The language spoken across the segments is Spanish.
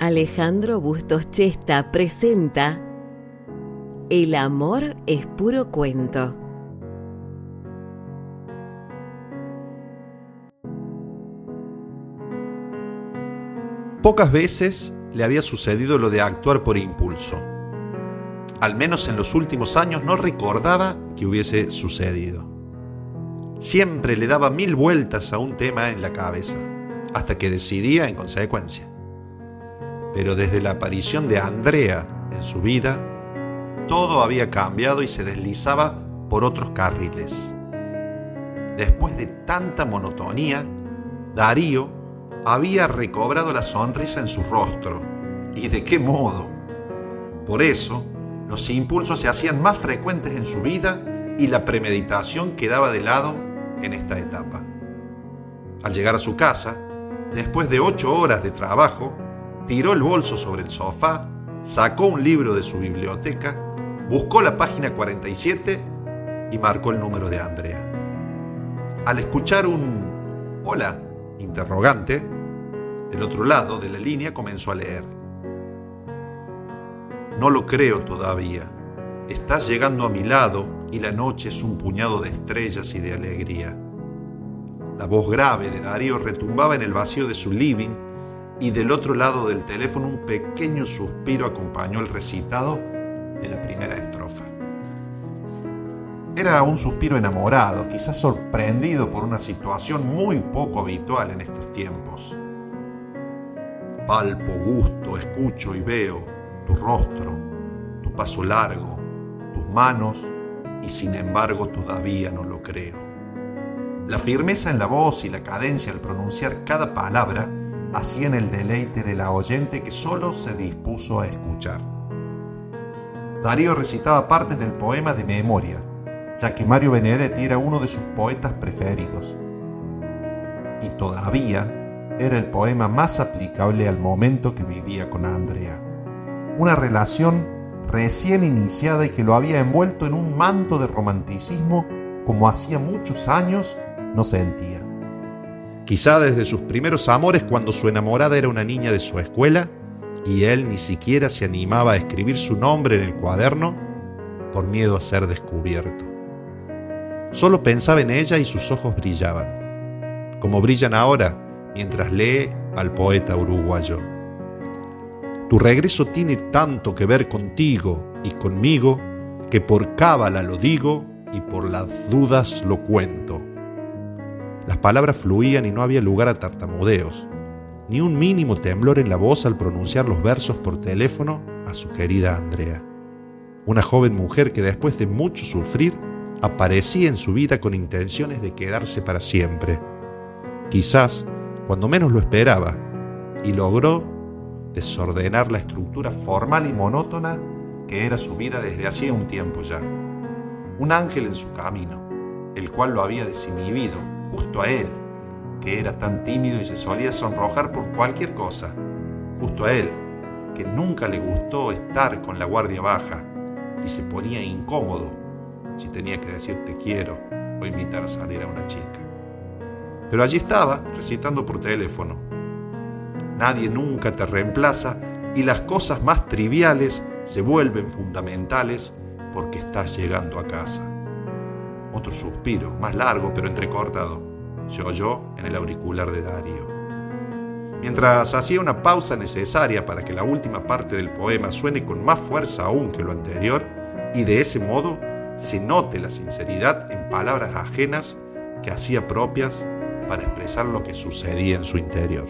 Alejandro Bustos Chesta presenta El amor es puro cuento. Pocas veces le había sucedido lo de actuar por impulso. Al menos en los últimos años no recordaba que hubiese sucedido. Siempre le daba mil vueltas a un tema en la cabeza, hasta que decidía en consecuencia. Pero desde la aparición de Andrea en su vida, todo había cambiado y se deslizaba por otros carriles. Después de tanta monotonía, Darío había recobrado la sonrisa en su rostro. ¿Y de qué modo? Por eso, los impulsos se hacían más frecuentes en su vida y la premeditación quedaba de lado en esta etapa. Al llegar a su casa, después de ocho horas de trabajo, tiró el bolso sobre el sofá, sacó un libro de su biblioteca, buscó la página 47 y marcó el número de Andrea. Al escuchar un hola interrogante, del otro lado de la línea comenzó a leer. No lo creo todavía. Estás llegando a mi lado y la noche es un puñado de estrellas y de alegría. La voz grave de Darío retumbaba en el vacío de su living y del otro lado del teléfono un pequeño suspiro acompañó el recitado de la primera estrofa. Era un suspiro enamorado, quizás sorprendido por una situación muy poco habitual en estos tiempos. Palpo, gusto, escucho y veo tu rostro, tu paso largo, tus manos, y sin embargo todavía no lo creo. La firmeza en la voz y la cadencia al pronunciar cada palabra hacían el deleite de la oyente que solo se dispuso a escuchar. Darío recitaba partes del poema de memoria, ya que Mario Benedetti era uno de sus poetas preferidos. Y todavía era el poema más aplicable al momento que vivía con Andrea. Una relación recién iniciada y que lo había envuelto en un manto de romanticismo como hacía muchos años no sentía. Quizá desde sus primeros amores cuando su enamorada era una niña de su escuela y él ni siquiera se animaba a escribir su nombre en el cuaderno por miedo a ser descubierto. Solo pensaba en ella y sus ojos brillaban, como brillan ahora mientras lee al poeta uruguayo. Tu regreso tiene tanto que ver contigo y conmigo que por cábala lo digo y por las dudas lo cuento. Las palabras fluían y no había lugar a tartamudeos, ni un mínimo temblor en la voz al pronunciar los versos por teléfono a su querida Andrea, una joven mujer que después de mucho sufrir aparecía en su vida con intenciones de quedarse para siempre. Quizás cuando menos lo esperaba, y logró desordenar la estructura formal y monótona que era su vida desde hacía un tiempo ya. Un ángel en su camino, el cual lo había desinhibido, justo a él, que era tan tímido y se solía sonrojar por cualquier cosa, justo a él, que nunca le gustó estar con la guardia baja y se ponía incómodo si tenía que decir te quiero o invitar a salir a una chica. Pero allí estaba, recitando por teléfono. Nadie nunca te reemplaza y las cosas más triviales se vuelven fundamentales porque estás llegando a casa. Otro suspiro, más largo pero entrecortado, se oyó en el auricular de Darío. Mientras hacía una pausa necesaria para que la última parte del poema suene con más fuerza aún que lo anterior, y de ese modo se note la sinceridad en palabras ajenas que hacía propias para expresar lo que sucedía en su interior.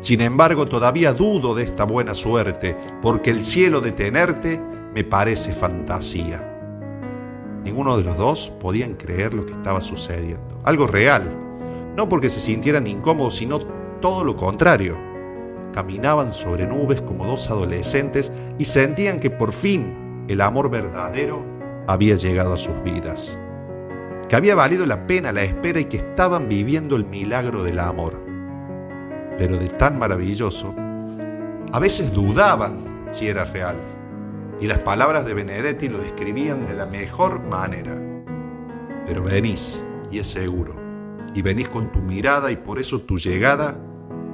Sin embargo, todavía dudo de esta buena suerte, porque el cielo de tenerte me parece fantasía. Ninguno de los dos podían creer lo que estaba sucediendo. Algo real. No porque se sintieran incómodos, sino todo lo contrario. Caminaban sobre nubes como dos adolescentes y sentían que por fin el amor verdadero había llegado a sus vidas, que había valido la pena la espera y que estaban viviendo el milagro del amor. Pero de tan maravilloso, a veces dudaban si era real, y las palabras de Benedetti lo describían de la mejor manera. Pero venís, y es seguro, y venís con tu mirada y por eso tu llegada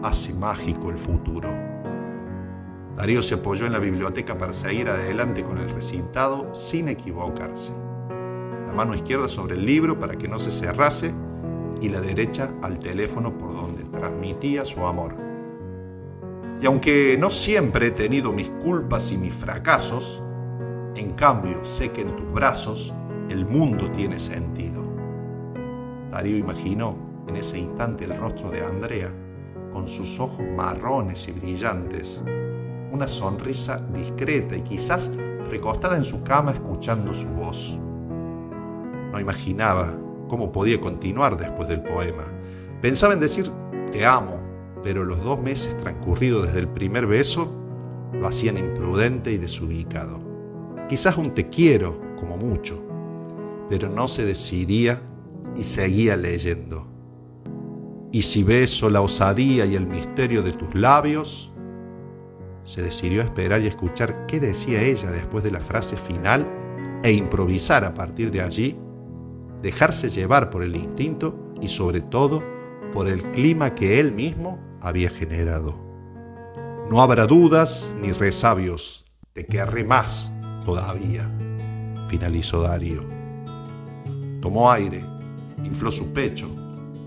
hace mágico el futuro. Darío se apoyó en la biblioteca para seguir adelante con el recitado sin equivocarse. La mano izquierda sobre el libro para que no se cerrase y la derecha al teléfono por donde transmitía su amor. Y aunque no siempre he tenido mis culpas y mis fracasos, en cambio sé que en tus brazos el mundo tiene sentido. Darío imaginó en ese instante el rostro de Andrea, con sus ojos marrones y brillantes, una sonrisa discreta y quizás recostada en su cama escuchando su voz. No imaginaba cómo podía continuar después del poema. Pensaba en decir te amo, pero los dos meses transcurridos desde el primer beso lo hacían imprudente y desubicado. Quizás un te quiero, como mucho, pero no se decidía y seguía leyendo. Y si beso la osadía y el misterio de tus labios, se decidió a esperar y escuchar qué decía ella después de la frase final e improvisar a partir de allí, dejarse llevar por el instinto y sobre todo por el clima que él mismo había generado. No habrá dudas ni resabios, te querré más todavía, finalizó Darío. Tomó aire, infló su pecho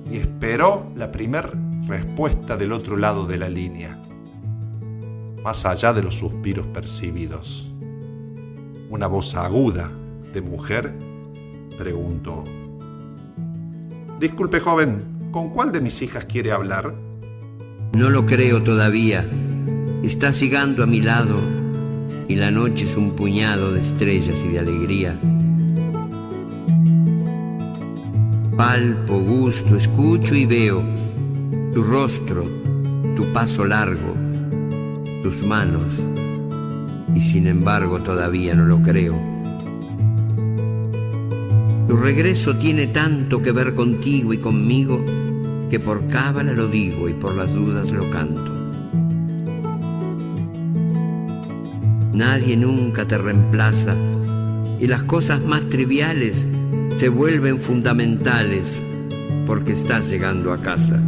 y esperó la primer respuesta del otro lado de la línea, más allá de los suspiros percibidos. Una voz aguda de mujer preguntó, Disculpe joven, ¿con cuál de mis hijas quiere hablar? No lo creo todavía. Está llegando a mi lado y la noche es un puñado de estrellas y de alegría. Palpo, gusto, escucho y veo tu rostro, tu paso largo, tus manos, y sin embargo todavía no lo creo. Tu regreso tiene tanto que ver contigo y conmigo que por cábala lo digo y por las dudas lo canto. Nadie nunca te reemplaza y las cosas más triviales se vuelven fundamentales porque estás llegando a casa.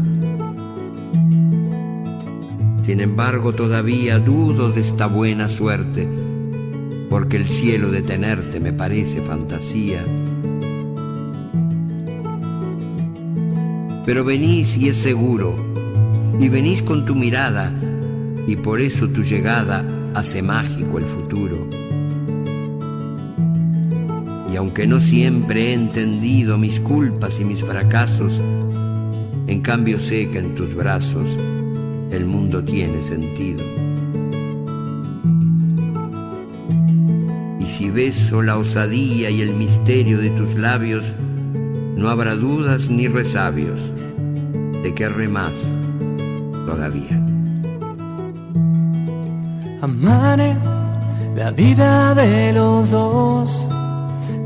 Sin embargo, todavía dudo de esta buena suerte, porque el cielo de tenerte me parece fantasía. Pero venís y es seguro, y venís con tu mirada, y por eso tu llegada hace mágico el futuro aunque no siempre he entendido mis culpas y mis fracasos, en cambio sé que en tus brazos el mundo tiene sentido. Y si beso la osadía y el misterio de tus labios, no habrá dudas ni resabios, de querré más todavía. Amaré la vida de los dos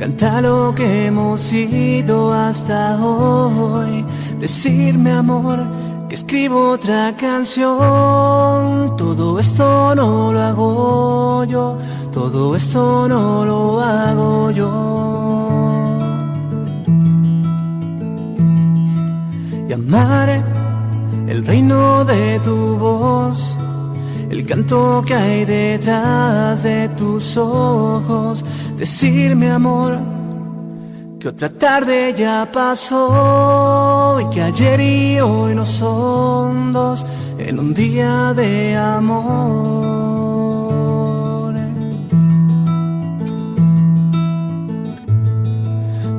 Canta lo que hemos sido hasta hoy. Decirme amor que escribo otra canción. Todo esto no lo hago yo. Todo esto no lo hago yo. Y amaré el reino de tu voz el canto que hay detrás de tus ojos, decirme amor que otra tarde ya pasó y que ayer y hoy no son dos en un día de amor.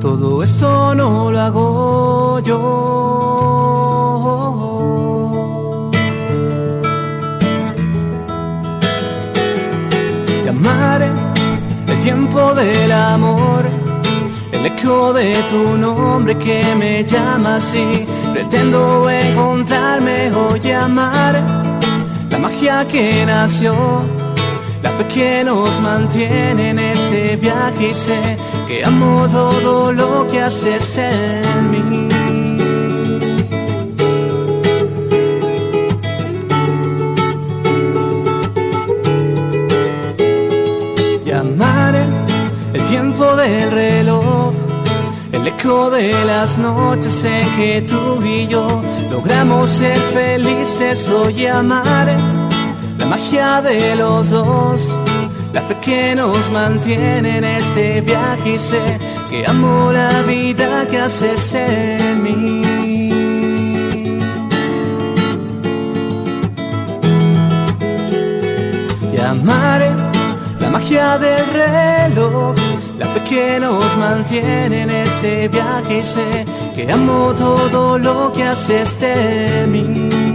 Todo esto no lo hago yo el tiempo del amor, el eco de tu nombre que me llama así. Pretendo encontrarme o llamar la magia que nació, la fe que nos mantiene en este viaje y sé que amo todo lo que haces en mí. Las noches en que tú y yo logramos ser felices hoy amar. La magia de los dos, la fe que nos mantiene en este viaje y sé que amo la vida que haces en mí. Amar la magia del reloj la fe que nos mantiene en este viaje y sé que amo todo lo que haces de mí.